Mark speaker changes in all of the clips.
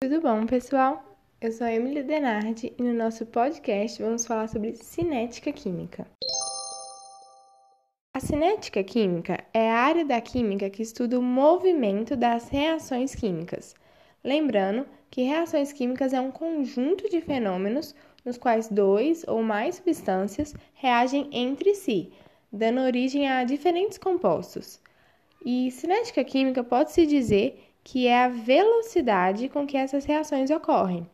Speaker 1: Tudo bom, pessoal? Eu sou a Emily Denardi e no nosso podcast vamos falar sobre cinética química. A cinética química é a área da química que estuda o movimento das reações químicas. Lembrando que reações químicas é um conjunto de fenômenos nos quais dois ou mais substâncias reagem entre si, dando origem a diferentes compostos. E cinética química pode-se dizer que é a velocidade com que essas reações ocorrem.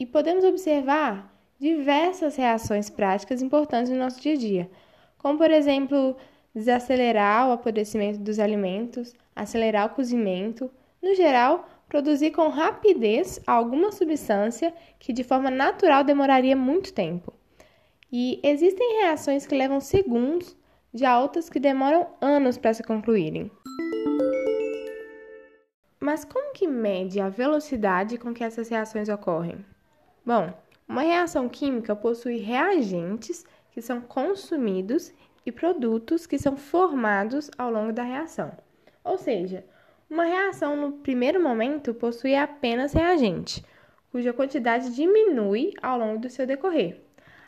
Speaker 1: E podemos observar diversas reações práticas importantes no nosso dia a dia, como por exemplo, desacelerar o apodrecimento dos alimentos, acelerar o cozimento, no geral, produzir com rapidez alguma substância que de forma natural demoraria muito tempo. E existem reações que levam segundos, já outras que demoram anos para se concluírem. Mas como que mede a velocidade com que essas reações ocorrem? Bom, uma reação química possui reagentes que são consumidos e produtos que são formados ao longo da reação. Ou seja, uma reação no primeiro momento possui apenas reagente, cuja quantidade diminui ao longo do seu decorrer.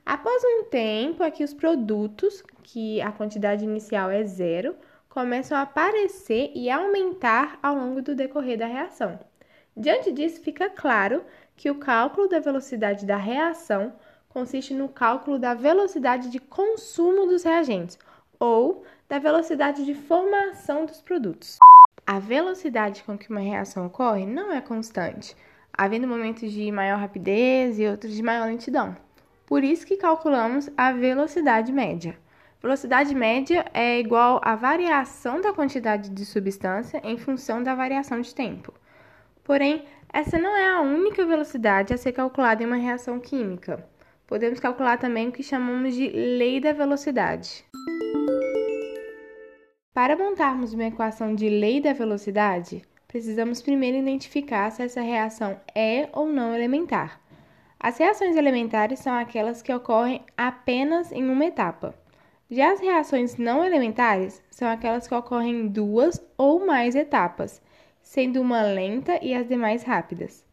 Speaker 1: Após um tempo, aqui os produtos, que a quantidade inicial é zero, começam a aparecer e aumentar ao longo do decorrer da reação. Diante disso, fica claro que o cálculo da velocidade da reação consiste no cálculo da velocidade de consumo dos reagentes ou da velocidade de formação dos produtos. A velocidade com que uma reação ocorre não é constante, havendo momentos de maior rapidez e outros de maior lentidão. Por isso que calculamos a velocidade média. Velocidade média é igual à variação da quantidade de substância em função da variação de tempo. Porém, essa não é a única velocidade a ser calculada em uma reação química. Podemos calcular também o que chamamos de lei da velocidade. Para montarmos uma equação de lei da velocidade, precisamos primeiro identificar se essa reação é ou não elementar. As reações elementares são aquelas que ocorrem apenas em uma etapa. Já as reações não elementares são aquelas que ocorrem em duas ou mais etapas, sendo uma lenta e as demais rápidas.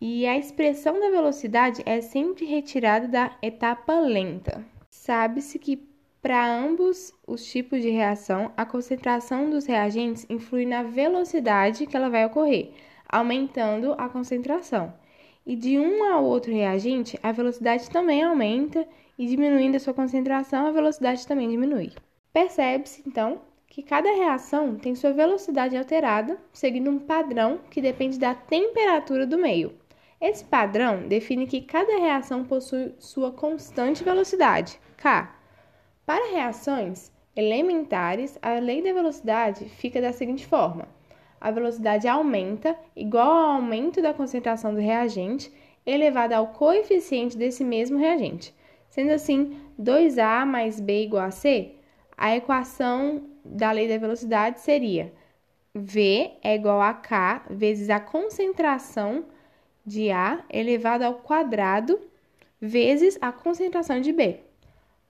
Speaker 1: E a expressão da velocidade é sempre retirada da etapa lenta. Sabe-se que para ambos os tipos de reação, a concentração dos reagentes influi na velocidade que ela vai ocorrer, aumentando a concentração. E de um ao outro reagente, a velocidade também aumenta e diminuindo a sua concentração, a velocidade também diminui. Percebe-se, então, que cada reação tem sua velocidade alterada, seguindo um padrão que depende da temperatura do meio. Esse padrão define que cada reação possui sua constante velocidade, K. Para reações elementares, a lei da velocidade fica da seguinte forma: a velocidade aumenta igual ao aumento da concentração do reagente elevado ao coeficiente desse mesmo reagente. Sendo assim, 2A mais B igual a C, a equação da lei da velocidade seria V é igual a K vezes a concentração de A elevado ao quadrado vezes a concentração de B.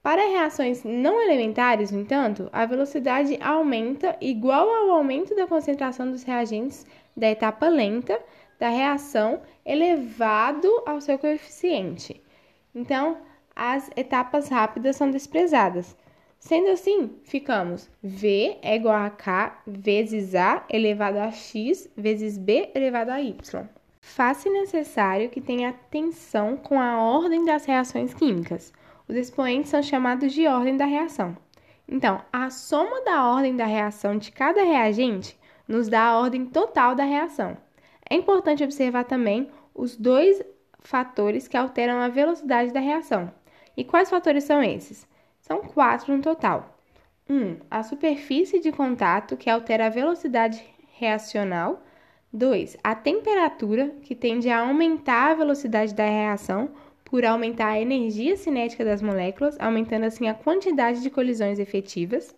Speaker 1: Para reações não elementares, no entanto, a velocidade aumenta igual ao aumento da concentração dos reagentes da etapa lenta da reação elevado ao seu coeficiente. Então, as etapas rápidas são desprezadas. Sendo assim, ficamos V é igual a K vezes A elevado a X vezes B elevado a Y. Faz-se necessário que tenha atenção com a ordem das reações químicas. Os expoentes são chamados de ordem da reação. Então, a soma da ordem da reação de cada reagente nos dá a ordem total da reação. É importante observar também os dois fatores que alteram a velocidade da reação, e quais fatores são esses? São quatro no total. 1. Um, a superfície de contato, que altera a velocidade reacional. 2. A temperatura, que tende a aumentar a velocidade da reação por aumentar a energia cinética das moléculas, aumentando assim a quantidade de colisões efetivas.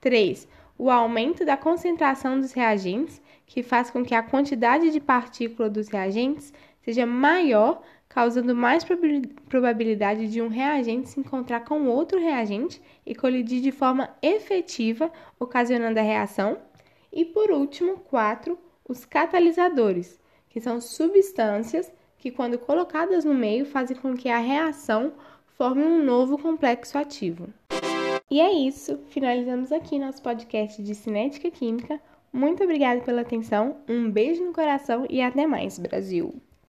Speaker 1: 3. O aumento da concentração dos reagentes, que faz com que a quantidade de partícula dos reagentes seja maior causando mais probabilidade de um reagente se encontrar com outro reagente e colidir de forma efetiva, ocasionando a reação. E por último, quatro, os catalisadores, que são substâncias que, quando colocadas no meio, fazem com que a reação forme um novo complexo ativo. E é isso, finalizamos aqui nosso podcast de Cinética Química. Muito obrigada pela atenção, um beijo no coração e até mais, Brasil!